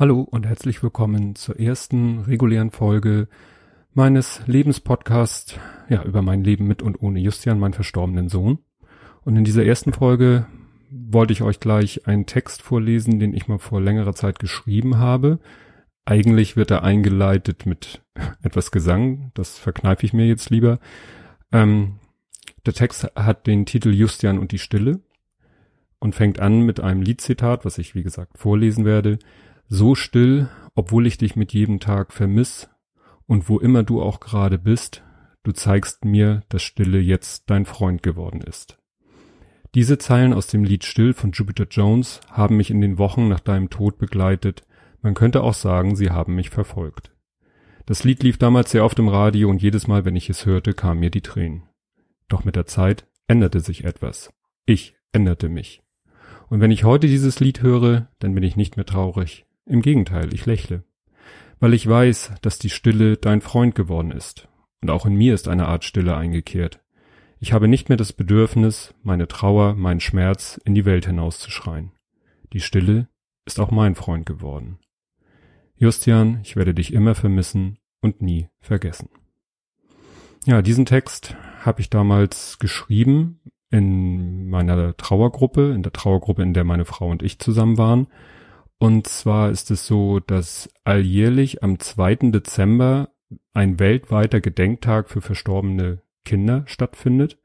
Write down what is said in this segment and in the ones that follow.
Hallo und herzlich willkommen zur ersten regulären Folge meines Lebenspodcasts, ja, über mein Leben mit und ohne Justian, meinen verstorbenen Sohn. Und in dieser ersten Folge wollte ich euch gleich einen Text vorlesen, den ich mal vor längerer Zeit geschrieben habe. Eigentlich wird er eingeleitet mit etwas Gesang, das verkneife ich mir jetzt lieber. Ähm, der Text hat den Titel Justian und die Stille und fängt an mit einem Liedzitat, was ich wie gesagt vorlesen werde. So still, obwohl ich dich mit jedem Tag vermiss und wo immer du auch gerade bist, du zeigst mir, dass Stille jetzt dein Freund geworden ist. Diese Zeilen aus dem Lied Still von Jupiter Jones haben mich in den Wochen nach deinem Tod begleitet. Man könnte auch sagen, sie haben mich verfolgt. Das Lied lief damals sehr oft im Radio und jedes Mal, wenn ich es hörte, kamen mir die Tränen. Doch mit der Zeit änderte sich etwas. Ich änderte mich. Und wenn ich heute dieses Lied höre, dann bin ich nicht mehr traurig. Im Gegenteil, ich lächle. Weil ich weiß, dass die Stille dein Freund geworden ist. Und auch in mir ist eine Art Stille eingekehrt. Ich habe nicht mehr das Bedürfnis, meine Trauer, meinen Schmerz in die Welt hinauszuschreien. Die Stille ist auch mein Freund geworden. Justian, ich werde dich immer vermissen und nie vergessen. Ja, diesen Text habe ich damals geschrieben in meiner Trauergruppe, in der Trauergruppe, in der meine Frau und ich zusammen waren. Und zwar ist es so, dass alljährlich am 2. Dezember ein weltweiter Gedenktag für verstorbene Kinder stattfindet.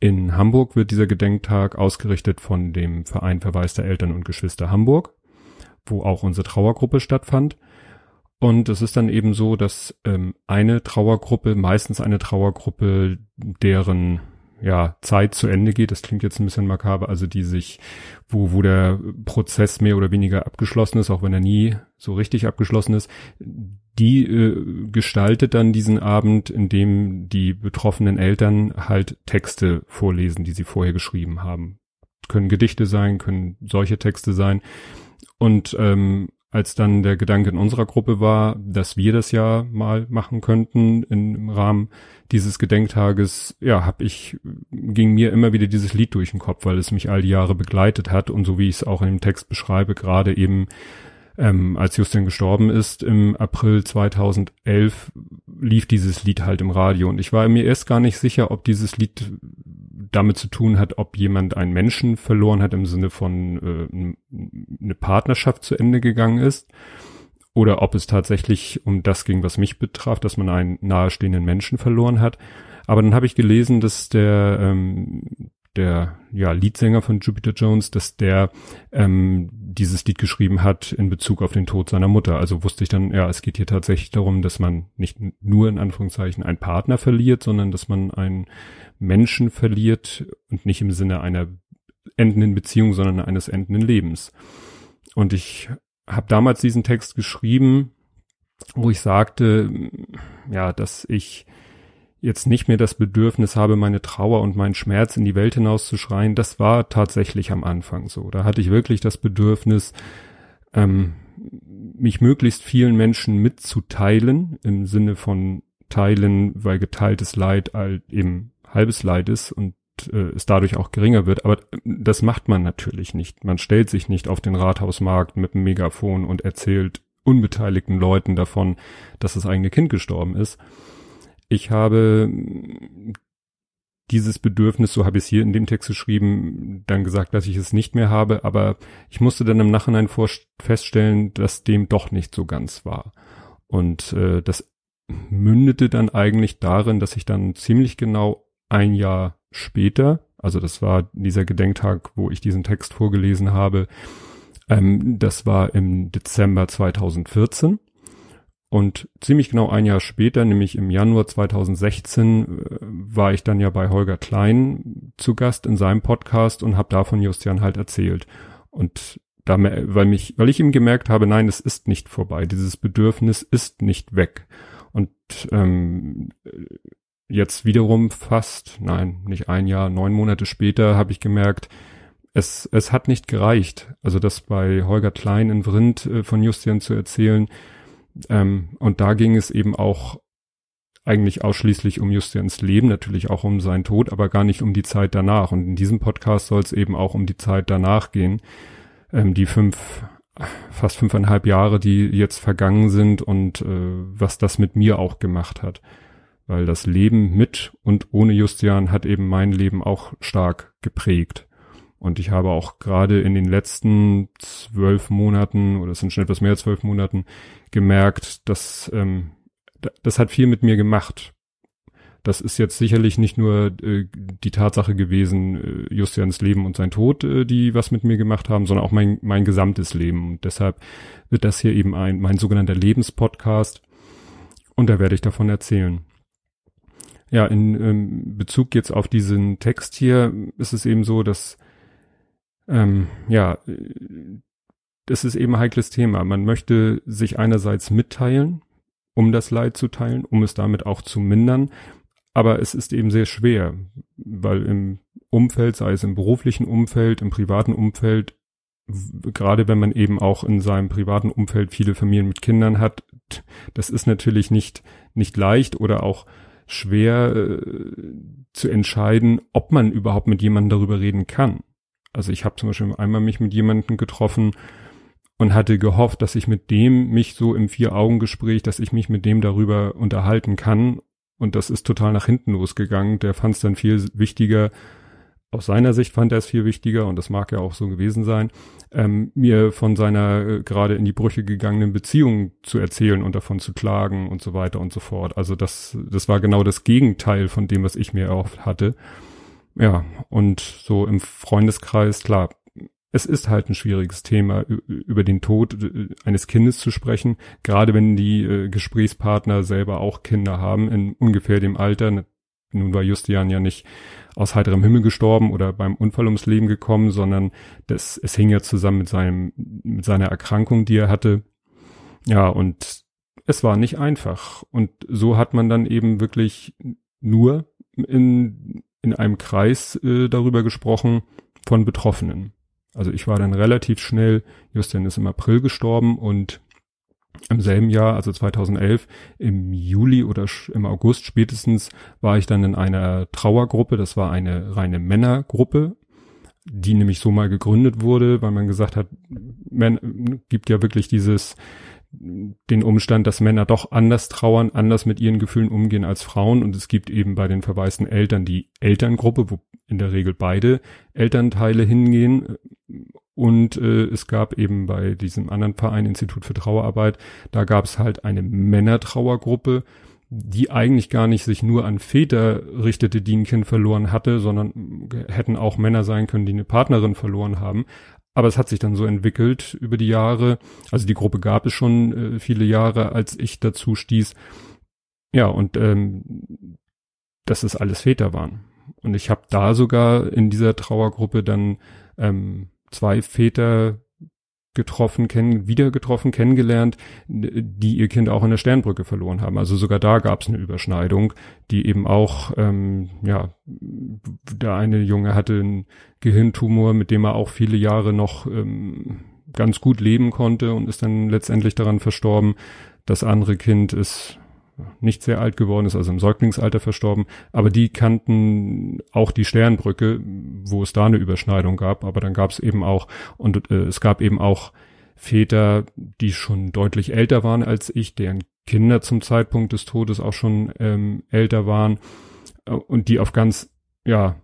In Hamburg wird dieser Gedenktag ausgerichtet von dem Verein Verweis der Eltern und Geschwister Hamburg, wo auch unsere Trauergruppe stattfand. Und es ist dann eben so, dass ähm, eine Trauergruppe, meistens eine Trauergruppe, deren ja, Zeit zu Ende geht, das klingt jetzt ein bisschen makaber, also die sich, wo, wo der Prozess mehr oder weniger abgeschlossen ist, auch wenn er nie so richtig abgeschlossen ist, die äh, gestaltet dann diesen Abend, in dem die betroffenen Eltern halt Texte vorlesen, die sie vorher geschrieben haben. Können Gedichte sein, können solche Texte sein. Und ähm, als dann der Gedanke in unserer Gruppe war, dass wir das ja mal machen könnten im Rahmen dieses Gedenktages, ja, hab ich, ging mir immer wieder dieses Lied durch den Kopf, weil es mich all die Jahre begleitet hat und so wie ich es auch in dem Text beschreibe, gerade eben ähm, als Justin gestorben ist im April 2011 lief dieses Lied halt im Radio und ich war mir erst gar nicht sicher, ob dieses Lied damit zu tun hat, ob jemand einen Menschen verloren hat im Sinne von äh, eine Partnerschaft zu Ende gegangen ist oder ob es tatsächlich um das ging, was mich betraf, dass man einen nahestehenden Menschen verloren hat. Aber dann habe ich gelesen, dass der ähm, der ja Leadsänger von Jupiter Jones, dass der ähm, dieses Lied geschrieben hat in Bezug auf den Tod seiner Mutter. Also wusste ich dann, ja, es geht hier tatsächlich darum, dass man nicht nur in Anführungszeichen einen Partner verliert, sondern dass man einen Menschen verliert und nicht im Sinne einer endenden Beziehung, sondern eines endenden Lebens. Und ich habe damals diesen Text geschrieben, wo ich sagte, ja, dass ich jetzt nicht mehr das Bedürfnis habe, meine Trauer und meinen Schmerz in die Welt hinauszuschreien, das war tatsächlich am Anfang so. Da hatte ich wirklich das Bedürfnis, ähm, mich möglichst vielen Menschen mitzuteilen, im Sinne von teilen, weil geteiltes Leid eben halbes Leid ist und äh, es dadurch auch geringer wird. Aber das macht man natürlich nicht. Man stellt sich nicht auf den Rathausmarkt mit einem Megafon und erzählt unbeteiligten Leuten davon, dass das eigene Kind gestorben ist ich habe dieses Bedürfnis, so habe ich es hier in dem Text geschrieben, dann gesagt, dass ich es nicht mehr habe, aber ich musste dann im Nachhinein feststellen, dass dem doch nicht so ganz war. Und äh, das mündete dann eigentlich darin, dass ich dann ziemlich genau ein Jahr später, also das war dieser Gedenktag, wo ich diesen Text vorgelesen habe, ähm, das war im Dezember 2014 und ziemlich genau ein Jahr später, nämlich im Januar 2016, äh, war ich dann ja bei Holger Klein zu Gast in seinem Podcast und habe davon Justian halt erzählt. Und da, weil mich, weil ich ihm gemerkt habe, nein, es ist nicht vorbei. Dieses Bedürfnis ist nicht weg. Und ähm, jetzt wiederum fast, nein, nicht ein Jahr, neun Monate später habe ich gemerkt, es, es hat nicht gereicht. Also das bei Holger Klein in Vrind äh, von Justian zu erzählen, ähm, und da ging es eben auch eigentlich ausschließlich um Justians Leben, natürlich auch um seinen Tod, aber gar nicht um die Zeit danach. Und in diesem Podcast soll es eben auch um die Zeit danach gehen, ähm, die fünf fast fünfeinhalb Jahre, die jetzt vergangen sind und äh, was das mit mir auch gemacht hat. Weil das Leben mit und ohne Justian hat eben mein Leben auch stark geprägt. Und ich habe auch gerade in den letzten zwölf Monaten, oder es sind schon etwas mehr als zwölf Monaten, gemerkt, dass ähm, das hat viel mit mir gemacht. Das ist jetzt sicherlich nicht nur äh, die Tatsache gewesen, äh, Justians Leben und sein Tod, äh, die was mit mir gemacht haben, sondern auch mein, mein gesamtes Leben. Und deshalb wird das hier eben ein, mein sogenannter Lebenspodcast. Und da werde ich davon erzählen. Ja, in ähm, Bezug jetzt auf diesen Text hier ist es eben so, dass ähm, ja, das ist eben ein heikles Thema. Man möchte sich einerseits mitteilen, um das Leid zu teilen, um es damit auch zu mindern. Aber es ist eben sehr schwer, weil im Umfeld, sei es im beruflichen Umfeld, im privaten Umfeld, gerade wenn man eben auch in seinem privaten Umfeld viele Familien mit Kindern hat, das ist natürlich nicht, nicht leicht oder auch schwer äh, zu entscheiden, ob man überhaupt mit jemandem darüber reden kann. Also ich habe zum Beispiel einmal mich mit jemandem getroffen und hatte gehofft, dass ich mit dem mich so im Vier-Augen-Gespräch, dass ich mich mit dem darüber unterhalten kann. Und das ist total nach hinten losgegangen. Der fand es dann viel wichtiger, aus seiner Sicht fand er es viel wichtiger, und das mag ja auch so gewesen sein, ähm, mir von seiner äh, gerade in die Brüche gegangenen Beziehung zu erzählen und davon zu klagen und so weiter und so fort. Also das, das war genau das Gegenteil von dem, was ich mir auch hatte. Ja, und so im Freundeskreis, klar, es ist halt ein schwieriges Thema, über den Tod äh, eines Kindes zu sprechen, gerade wenn die äh, Gesprächspartner selber auch Kinder haben, in ungefähr dem Alter. Nun war Justian ja nicht aus heiterem Himmel gestorben oder beim Unfall ums Leben gekommen, sondern das, es hing ja zusammen mit seinem, mit seiner Erkrankung, die er hatte. Ja, und es war nicht einfach. Und so hat man dann eben wirklich nur in in einem Kreis äh, darüber gesprochen von Betroffenen. Also ich war dann relativ schnell, Justin ist im April gestorben und im selben Jahr, also 2011, im Juli oder im August spätestens, war ich dann in einer Trauergruppe. Das war eine reine Männergruppe, die nämlich so mal gegründet wurde, weil man gesagt hat, man gibt ja wirklich dieses den Umstand, dass Männer doch anders trauern, anders mit ihren Gefühlen umgehen als Frauen. Und es gibt eben bei den verwaisten Eltern die Elterngruppe, wo in der Regel beide Elternteile hingehen. Und äh, es gab eben bei diesem anderen Verein, Institut für Trauerarbeit, da gab es halt eine Männertrauergruppe, die eigentlich gar nicht sich nur an Väter richtete, die ein Kind verloren hatte, sondern hätten auch Männer sein können, die eine Partnerin verloren haben. Aber es hat sich dann so entwickelt über die Jahre. Also die Gruppe gab es schon äh, viele Jahre, als ich dazu stieß. Ja, und ähm, dass es alles Väter waren. Und ich habe da sogar in dieser Trauergruppe dann ähm, zwei Väter getroffen, kennen, wieder getroffen, kennengelernt, die ihr Kind auch in der Sternbrücke verloren haben. Also sogar da gab es eine Überschneidung, die eben auch, ähm, ja, der eine Junge hatte einen Gehirntumor, mit dem er auch viele Jahre noch ähm, ganz gut leben konnte und ist dann letztendlich daran verstorben. Das andere Kind ist nicht sehr alt geworden ist, also im Säuglingsalter verstorben, aber die kannten auch die Sternbrücke, wo es da eine Überschneidung gab, aber dann gab es eben auch, und äh, es gab eben auch Väter, die schon deutlich älter waren als ich, deren Kinder zum Zeitpunkt des Todes auch schon ähm, älter waren äh, und die auf ganz, ja,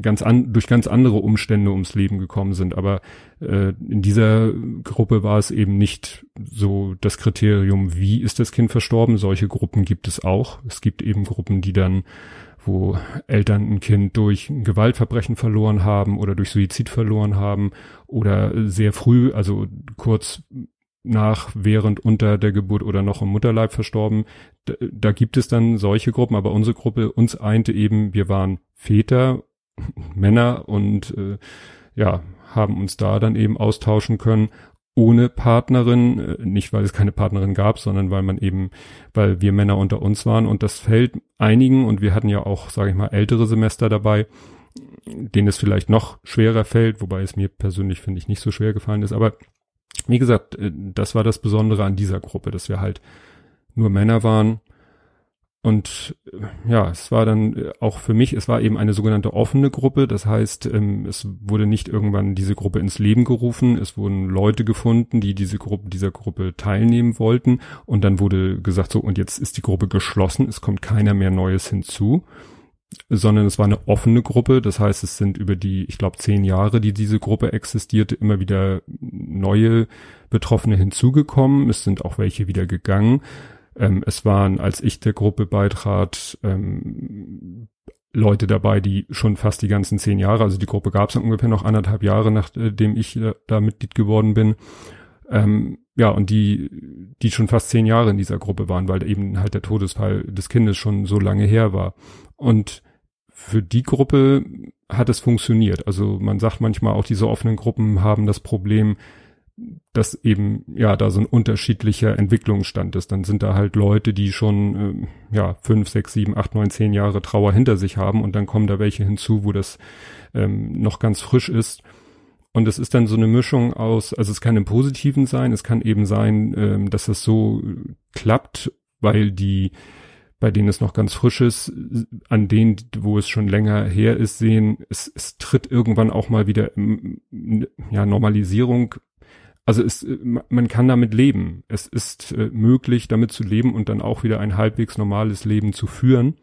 ganz an, durch ganz andere Umstände ums Leben gekommen sind. Aber äh, in dieser Gruppe war es eben nicht so das Kriterium, wie ist das Kind verstorben. Solche Gruppen gibt es auch. Es gibt eben Gruppen, die dann, wo Eltern ein Kind durch ein Gewaltverbrechen verloren haben oder durch Suizid verloren haben oder sehr früh, also kurz nach, während, unter der Geburt oder noch im Mutterleib verstorben. Da, da gibt es dann solche Gruppen, aber unsere Gruppe, uns einte eben, wir waren Väter Männer und äh, ja, haben uns da dann eben austauschen können ohne Partnerin, äh, nicht weil es keine Partnerin gab, sondern weil man eben, weil wir Männer unter uns waren. Und das fällt einigen und wir hatten ja auch, sage ich mal, ältere Semester dabei, denen es vielleicht noch schwerer fällt, wobei es mir persönlich finde ich nicht so schwer gefallen ist, aber wie gesagt, äh, das war das Besondere an dieser Gruppe, dass wir halt nur Männer waren und äh, ja, es war dann äh, auch für mich, es war eben eine sogenannte offene Gruppe. Das heißt, ähm, es wurde nicht irgendwann diese Gruppe ins Leben gerufen. Es wurden Leute gefunden, die diese Gruppe, dieser Gruppe teilnehmen wollten. Und dann wurde gesagt, so, und jetzt ist die Gruppe geschlossen. Es kommt keiner mehr Neues hinzu. Sondern es war eine offene Gruppe. Das heißt, es sind über die, ich glaube, zehn Jahre, die diese Gruppe existierte, immer wieder neue Betroffene hinzugekommen. Es sind auch welche wieder gegangen. Ähm, es waren, als ich der Gruppe beitrat, ähm, Leute dabei, die schon fast die ganzen zehn Jahre, also die Gruppe gab es ungefähr noch anderthalb Jahre, nachdem ich da Mitglied geworden bin. Ähm, ja, und die, die schon fast zehn Jahre in dieser Gruppe waren, weil eben halt der Todesfall des Kindes schon so lange her war. Und für die Gruppe hat es funktioniert. Also man sagt manchmal auch, diese offenen Gruppen haben das Problem, dass eben ja da so ein unterschiedlicher Entwicklungsstand ist. Dann sind da halt Leute, die schon äh, ja fünf, sechs, sieben, acht, neun, zehn Jahre Trauer hinter sich haben und dann kommen da welche hinzu, wo das ähm, noch ganz frisch ist. Und es ist dann so eine Mischung aus, also es kann im Positiven sein, es kann eben sein, ähm, dass es so klappt, weil die bei denen es noch ganz frisch ist, an denen, wo es schon länger her ist, sehen, es, es tritt irgendwann auch mal wieder ja, Normalisierung also es, äh, man kann damit leben. Es ist äh, möglich, damit zu leben und dann auch wieder ein halbwegs normales Leben zu führen.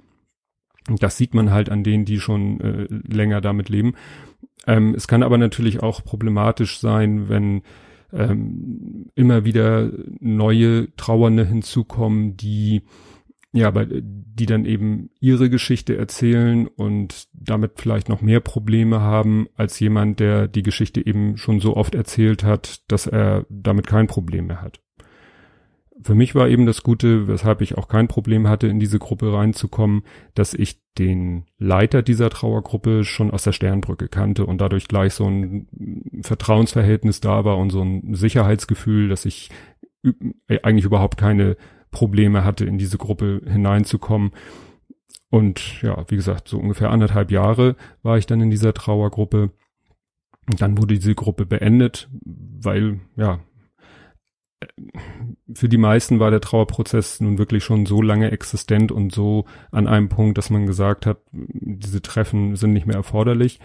Und das sieht man halt an denen, die schon äh, länger damit leben. Ähm, es kann aber natürlich auch problematisch sein, wenn ähm, immer wieder neue Trauernde hinzukommen, die ja, aber die dann eben ihre Geschichte erzählen und damit vielleicht noch mehr Probleme haben als jemand, der die Geschichte eben schon so oft erzählt hat, dass er damit kein Problem mehr hat. Für mich war eben das Gute, weshalb ich auch kein Problem hatte, in diese Gruppe reinzukommen, dass ich den Leiter dieser Trauergruppe schon aus der Sternbrücke kannte und dadurch gleich so ein Vertrauensverhältnis da war und so ein Sicherheitsgefühl, dass ich eigentlich überhaupt keine Probleme hatte, in diese Gruppe hineinzukommen. Und ja, wie gesagt, so ungefähr anderthalb Jahre war ich dann in dieser Trauergruppe. Und dann wurde diese Gruppe beendet, weil, ja, für die meisten war der Trauerprozess nun wirklich schon so lange existent und so an einem Punkt, dass man gesagt hat, diese Treffen sind nicht mehr erforderlich.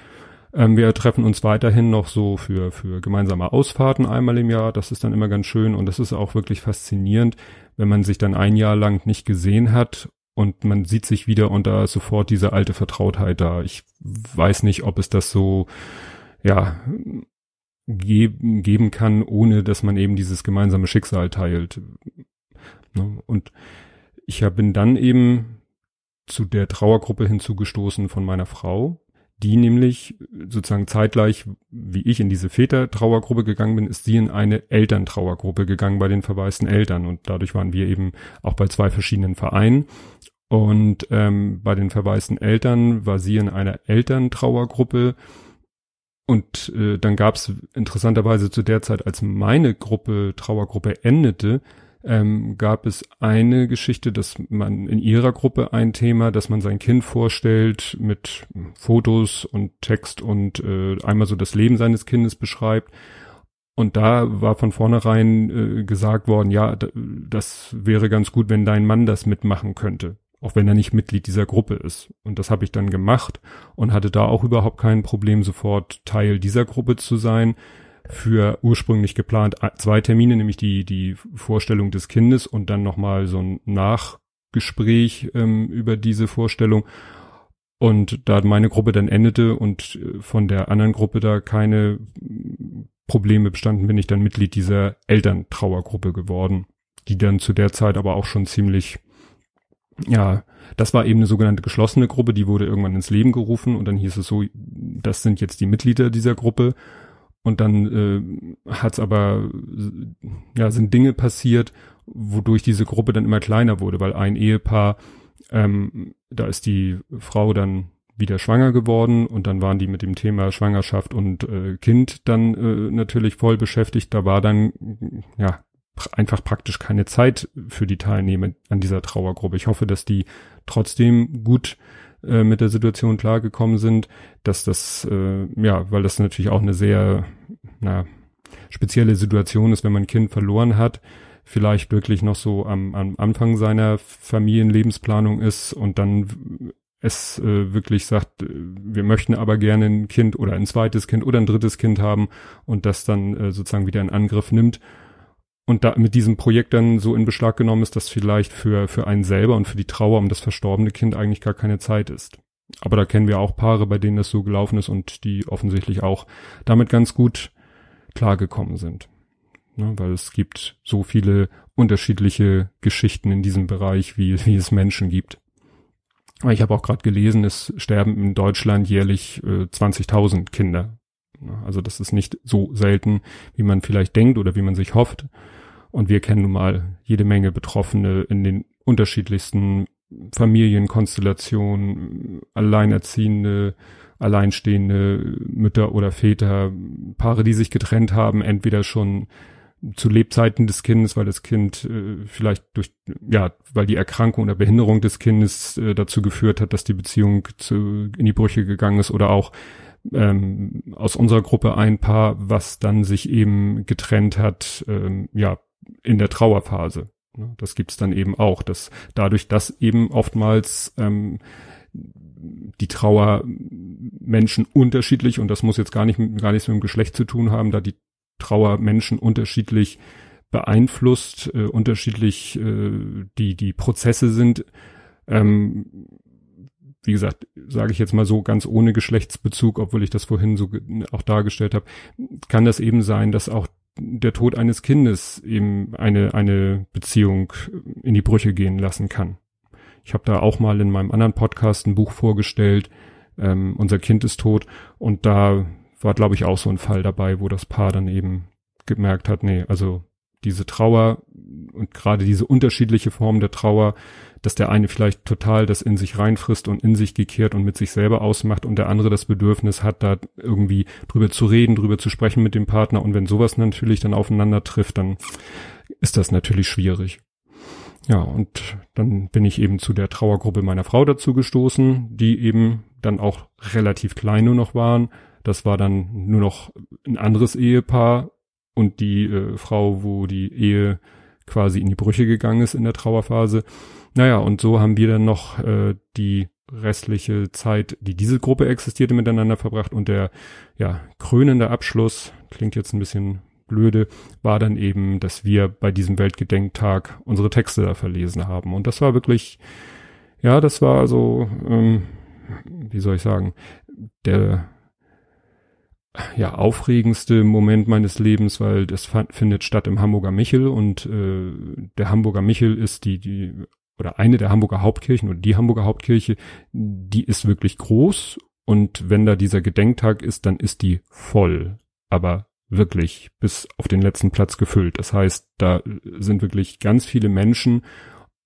Ähm, wir treffen uns weiterhin noch so für, für gemeinsame Ausfahrten einmal im Jahr. Das ist dann immer ganz schön und das ist auch wirklich faszinierend, wenn man sich dann ein Jahr lang nicht gesehen hat und man sieht sich wieder und da ist sofort diese alte Vertrautheit da. Ich weiß nicht, ob es das so, ja, geben, geben kann, ohne dass man eben dieses gemeinsame Schicksal teilt. Ne? Und ich bin dann eben zu der Trauergruppe hinzugestoßen von meiner Frau, die nämlich sozusagen zeitgleich, wie ich in diese Väter-Trauergruppe gegangen bin, ist sie in eine Elterntrauergruppe gegangen bei den verwaisten Eltern. Und dadurch waren wir eben auch bei zwei verschiedenen Vereinen. Und ähm, bei den verwaisten Eltern war sie in einer Elterntrauergruppe. Und äh, dann gab es interessanterweise zu der Zeit, als meine Gruppe, Trauergruppe endete, ähm, gab es eine Geschichte, dass man in ihrer Gruppe ein Thema, dass man sein Kind vorstellt mit Fotos und Text und äh, einmal so das Leben seines Kindes beschreibt. Und da war von vornherein äh, gesagt worden, ja, das wäre ganz gut, wenn dein Mann das mitmachen könnte, auch wenn er nicht Mitglied dieser Gruppe ist. Und das habe ich dann gemacht und hatte da auch überhaupt kein Problem, sofort Teil dieser Gruppe zu sein für ursprünglich geplant zwei Termine, nämlich die, die Vorstellung des Kindes und dann nochmal so ein Nachgespräch ähm, über diese Vorstellung. Und da meine Gruppe dann endete und äh, von der anderen Gruppe da keine Probleme bestanden, bin ich dann Mitglied dieser Elterntrauergruppe geworden, die dann zu der Zeit aber auch schon ziemlich, ja, das war eben eine sogenannte geschlossene Gruppe, die wurde irgendwann ins Leben gerufen und dann hieß es so, das sind jetzt die Mitglieder dieser Gruppe und dann äh, hat es aber, ja, sind Dinge passiert, wodurch diese Gruppe dann immer kleiner wurde, weil ein Ehepaar, ähm, da ist die Frau dann wieder schwanger geworden und dann waren die mit dem Thema Schwangerschaft und äh, Kind dann äh, natürlich voll beschäftigt. Da war dann ja einfach praktisch keine Zeit für die Teilnehmer an dieser Trauergruppe. Ich hoffe, dass die trotzdem gut äh, mit der Situation klargekommen sind, dass das, äh, ja, weil das natürlich auch eine sehr, na, spezielle Situation ist, wenn man ein Kind verloren hat. vielleicht wirklich noch so am, am Anfang seiner Familienlebensplanung ist und dann es äh, wirklich sagt, äh, wir möchten aber gerne ein Kind oder ein zweites Kind oder ein drittes Kind haben und das dann äh, sozusagen wieder in Angriff nimmt und da mit diesem Projekt dann so in Beschlag genommen ist, dass vielleicht für, für einen selber und für die Trauer um das verstorbene Kind eigentlich gar keine Zeit ist. Aber da kennen wir auch Paare, bei denen das so gelaufen ist und die offensichtlich auch damit ganz gut klargekommen sind. Ne, weil es gibt so viele unterschiedliche Geschichten in diesem Bereich, wie, wie es Menschen gibt. Ich habe auch gerade gelesen, es sterben in Deutschland jährlich äh, 20.000 Kinder. Also das ist nicht so selten, wie man vielleicht denkt oder wie man sich hofft. Und wir kennen nun mal jede Menge Betroffene in den unterschiedlichsten Familienkonstellationen, Alleinerziehende, alleinstehende Mütter oder Väter, Paare, die sich getrennt haben, entweder schon zu Lebzeiten des Kindes, weil das Kind äh, vielleicht durch, ja, weil die Erkrankung oder Behinderung des Kindes äh, dazu geführt hat, dass die Beziehung zu, in die Brüche gegangen ist oder auch ähm, aus unserer Gruppe ein Paar, was dann sich eben getrennt hat, ähm, ja, in der Trauerphase. Ne, das gibt's dann eben auch, dass dadurch, dass eben oftmals ähm, die Trauer Menschen unterschiedlich und das muss jetzt gar nicht gar nichts mit dem Geschlecht zu tun haben, da die Trauer Menschen unterschiedlich beeinflusst, äh, unterschiedlich äh, die die Prozesse sind. Ähm, wie gesagt, sage ich jetzt mal so ganz ohne Geschlechtsbezug, obwohl ich das vorhin so auch dargestellt habe, kann das eben sein, dass auch der Tod eines Kindes eben eine eine Beziehung in die Brüche gehen lassen kann. Ich habe da auch mal in meinem anderen Podcast ein Buch vorgestellt, ähm, unser Kind ist tot, und da war, glaube ich, auch so ein Fall dabei, wo das Paar dann eben gemerkt hat, nee, also diese Trauer und gerade diese unterschiedliche Form der Trauer, dass der eine vielleicht total das in sich reinfrisst und in sich gekehrt und mit sich selber ausmacht und der andere das Bedürfnis hat, da irgendwie drüber zu reden, drüber zu sprechen mit dem Partner und wenn sowas natürlich dann aufeinander trifft, dann ist das natürlich schwierig. Ja, und dann bin ich eben zu der Trauergruppe meiner Frau dazu gestoßen, die eben dann auch relativ klein nur noch waren, das war dann nur noch ein anderes Ehepaar und die äh, Frau, wo die Ehe quasi in die Brüche gegangen ist in der Trauerphase. Naja, und so haben wir dann noch äh, die restliche Zeit, die diese Gruppe existierte, miteinander verbracht und der ja krönende Abschluss klingt jetzt ein bisschen blöde, war dann eben, dass wir bei diesem Weltgedenktag unsere Texte da verlesen haben und das war wirklich, ja, das war so, ähm, wie soll ich sagen, der ja, aufregendste Moment meines Lebens, weil das findet statt im Hamburger Michel und äh, der Hamburger Michel ist die, die, oder eine der Hamburger Hauptkirchen oder die Hamburger Hauptkirche, die ist wirklich groß und wenn da dieser Gedenktag ist, dann ist die voll, aber wirklich bis auf den letzten Platz gefüllt. Das heißt, da sind wirklich ganz viele Menschen.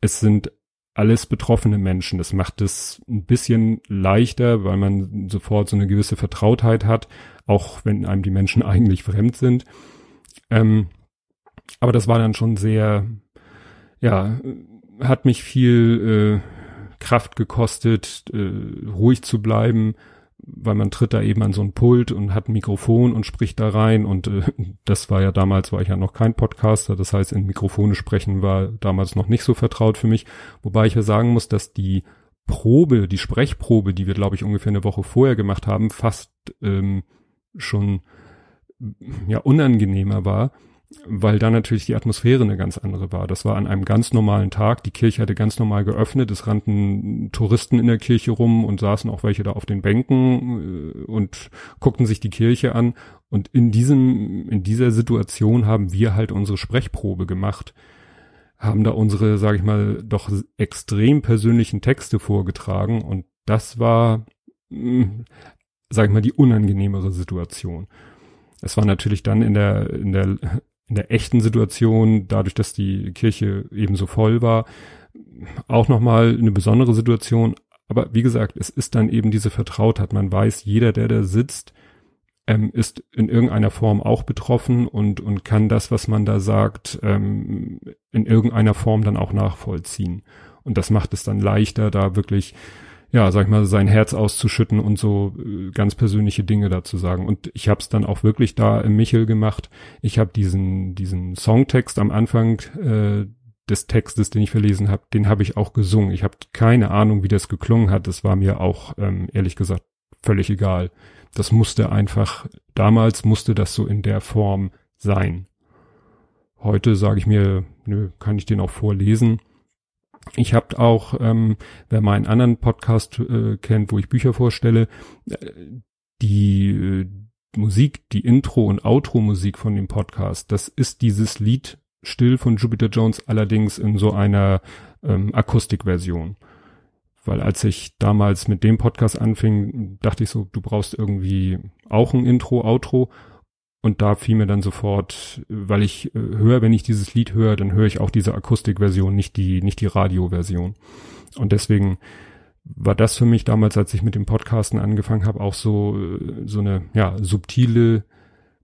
Es sind alles betroffene Menschen. Das macht es ein bisschen leichter, weil man sofort so eine gewisse Vertrautheit hat, auch wenn einem die Menschen eigentlich fremd sind. Ähm, aber das war dann schon sehr, ja, hat mich viel äh, Kraft gekostet, äh, ruhig zu bleiben, weil man tritt da eben an so ein Pult und hat ein Mikrofon und spricht da rein und äh, das war ja damals, war ich ja noch kein Podcaster, das heißt in Mikrofone sprechen war damals noch nicht so vertraut für mich, wobei ich ja sagen muss, dass die Probe, die Sprechprobe, die wir glaube ich ungefähr eine Woche vorher gemacht haben, fast ähm, schon ja unangenehmer war, weil da natürlich die Atmosphäre eine ganz andere war. Das war an einem ganz normalen Tag. Die Kirche hatte ganz normal geöffnet. Es rannten Touristen in der Kirche rum und saßen auch welche da auf den Bänken äh, und guckten sich die Kirche an. Und in diesem, in dieser Situation haben wir halt unsere Sprechprobe gemacht, haben da unsere, sage ich mal, doch extrem persönlichen Texte vorgetragen. Und das war, hm, sag ich mal, die unangenehmere Situation. Es war natürlich dann in der, in der, in der echten Situation, dadurch, dass die Kirche eben so voll war, auch nochmal eine besondere Situation. Aber wie gesagt, es ist dann eben diese Vertrautheit. Man weiß, jeder, der da sitzt, ähm, ist in irgendeiner Form auch betroffen und, und kann das, was man da sagt, ähm, in irgendeiner Form dann auch nachvollziehen. Und das macht es dann leichter, da wirklich ja, sag ich mal, sein Herz auszuschütten und so äh, ganz persönliche Dinge dazu sagen. Und ich habe es dann auch wirklich da im Michel gemacht. Ich habe diesen diesen Songtext am Anfang äh, des Textes, den ich verlesen habe, den habe ich auch gesungen. Ich habe keine Ahnung, wie das geklungen hat. Das war mir auch ähm, ehrlich gesagt völlig egal. Das musste einfach damals musste das so in der Form sein. Heute sage ich mir, nö, kann ich den auch vorlesen. Ich habe auch, ähm, wer meinen anderen Podcast äh, kennt, wo ich Bücher vorstelle, äh, die äh, Musik, die Intro- und Outro-Musik von dem Podcast, das ist dieses Lied Still von Jupiter Jones allerdings in so einer ähm, Akustikversion. Weil als ich damals mit dem Podcast anfing, dachte ich so, du brauchst irgendwie auch ein Intro, Outro. Und da fiel mir dann sofort, weil ich äh, höre, wenn ich dieses Lied höre, dann höre ich auch diese Akustikversion, nicht die, nicht die Radioversion. Und deswegen war das für mich damals, als ich mit dem Podcasten angefangen habe, auch so, äh, so eine, ja, subtile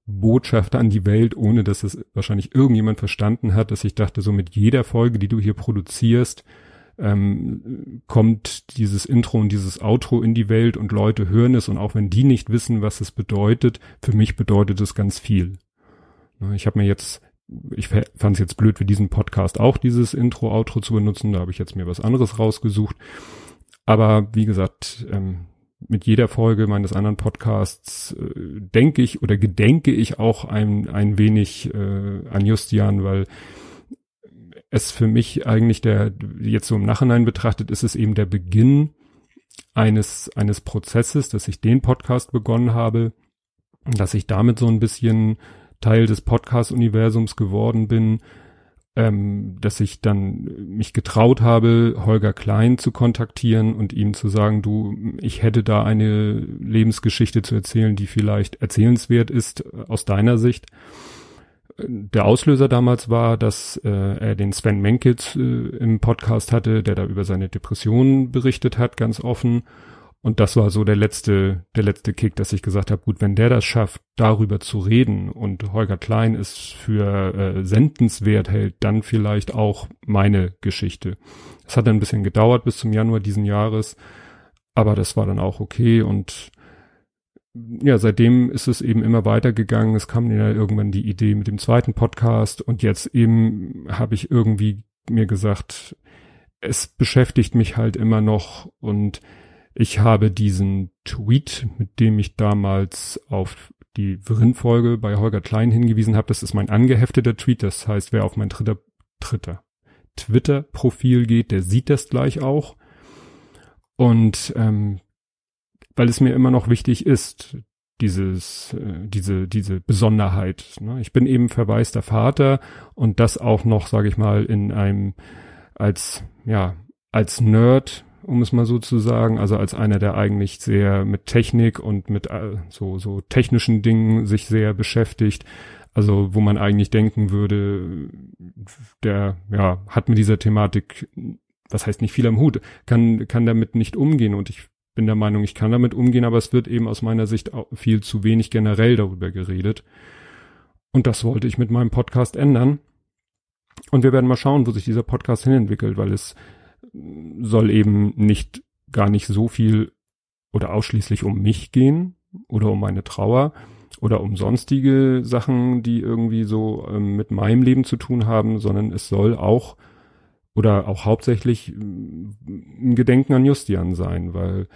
Botschaft an die Welt, ohne dass es wahrscheinlich irgendjemand verstanden hat, dass ich dachte, so mit jeder Folge, die du hier produzierst, ähm, kommt dieses Intro und dieses Outro in die Welt und Leute hören es und auch wenn die nicht wissen, was es bedeutet, für mich bedeutet es ganz viel. Ne, ich habe mir jetzt, ich fand es jetzt blöd für diesen Podcast auch dieses Intro, Outro zu benutzen, da habe ich jetzt mir was anderes rausgesucht. Aber wie gesagt, ähm, mit jeder Folge meines anderen Podcasts äh, denke ich oder gedenke ich auch ein, ein wenig äh, an Justian, weil es für mich eigentlich der, jetzt so im Nachhinein betrachtet, ist es eben der Beginn eines, eines Prozesses, dass ich den Podcast begonnen habe, dass ich damit so ein bisschen Teil des Podcast-Universums geworden bin, ähm, dass ich dann mich getraut habe, Holger Klein zu kontaktieren und ihm zu sagen, du, ich hätte da eine Lebensgeschichte zu erzählen, die vielleicht erzählenswert ist äh, aus deiner Sicht der Auslöser damals war, dass äh, er den Sven Menkitz äh, im Podcast hatte, der da über seine Depressionen berichtet hat, ganz offen. Und das war so der letzte, der letzte Kick, dass ich gesagt habe, gut, wenn der das schafft, darüber zu reden und Holger Klein es für äh, sendenswert hält, dann vielleicht auch meine Geschichte. Es hat dann ein bisschen gedauert bis zum Januar diesen Jahres, aber das war dann auch okay und ja, seitdem ist es eben immer weitergegangen. Es kam ja irgendwann die Idee mit dem zweiten Podcast und jetzt eben habe ich irgendwie mir gesagt, es beschäftigt mich halt immer noch und ich habe diesen Tweet, mit dem ich damals auf die Vrin-Folge bei Holger Klein hingewiesen habe, das ist mein angehefteter Tweet, das heißt, wer auf mein dritter, dritter Twitter-Profil geht, der sieht das gleich auch. Und ähm, weil es mir immer noch wichtig ist, dieses, äh, diese, diese Besonderheit. Ne? Ich bin eben verwaister Vater und das auch noch, sage ich mal, in einem als ja als Nerd, um es mal so zu sagen, also als einer, der eigentlich sehr mit Technik und mit äh, so so technischen Dingen sich sehr beschäftigt. Also wo man eigentlich denken würde, der ja hat mit dieser Thematik was heißt nicht viel am Hut, kann, kann damit nicht umgehen und ich bin der Meinung, ich kann damit umgehen, aber es wird eben aus meiner Sicht viel zu wenig generell darüber geredet. Und das wollte ich mit meinem Podcast ändern. Und wir werden mal schauen, wo sich dieser Podcast hinentwickelt, weil es soll eben nicht gar nicht so viel oder ausschließlich um mich gehen oder um meine Trauer oder um sonstige Sachen, die irgendwie so ähm, mit meinem Leben zu tun haben, sondern es soll auch oder auch hauptsächlich mm, ein Gedenken an Justian sein, weil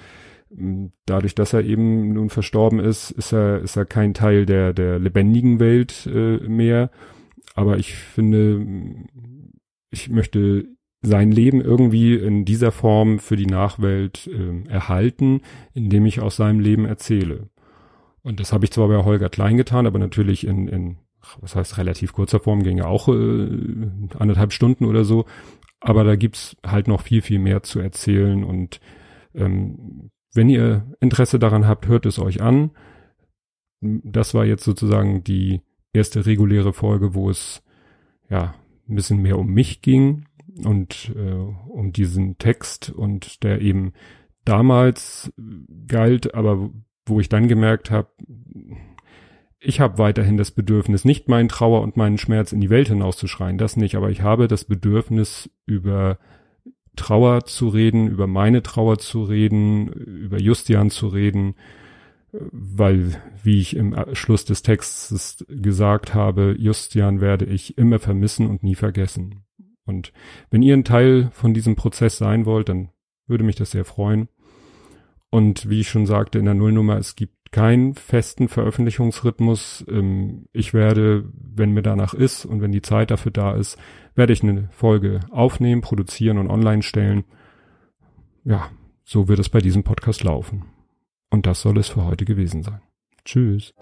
mm, dadurch, dass er eben nun verstorben ist, ist er, ist er kein Teil der, der lebendigen Welt äh, mehr. Aber ich finde, mm, ich möchte sein Leben irgendwie in dieser Form für die Nachwelt äh, erhalten, indem ich aus seinem Leben erzähle. Und das habe ich zwar bei Holger Klein getan, aber natürlich in, in was heißt relativ kurzer Form, ging ja auch äh, anderthalb Stunden oder so. Aber da gibt's halt noch viel, viel mehr zu erzählen und ähm, wenn ihr Interesse daran habt, hört es euch an. Das war jetzt sozusagen die erste reguläre Folge, wo es ja ein bisschen mehr um mich ging und äh, um diesen Text und der eben damals galt, aber wo ich dann gemerkt habe, ich habe weiterhin das Bedürfnis, nicht meinen Trauer und meinen Schmerz in die Welt hinauszuschreien, das nicht, aber ich habe das Bedürfnis, über Trauer zu reden, über meine Trauer zu reden, über Justian zu reden, weil, wie ich im Schluss des Textes gesagt habe, Justian werde ich immer vermissen und nie vergessen. Und wenn ihr ein Teil von diesem Prozess sein wollt, dann würde mich das sehr freuen. Und wie ich schon sagte in der Nullnummer, es gibt keinen festen Veröffentlichungsrhythmus. Ähm, ich werde, wenn mir danach ist und wenn die Zeit dafür da ist, werde ich eine Folge aufnehmen, produzieren und online stellen. Ja, so wird es bei diesem Podcast laufen. Und das soll es für heute gewesen sein. Tschüss.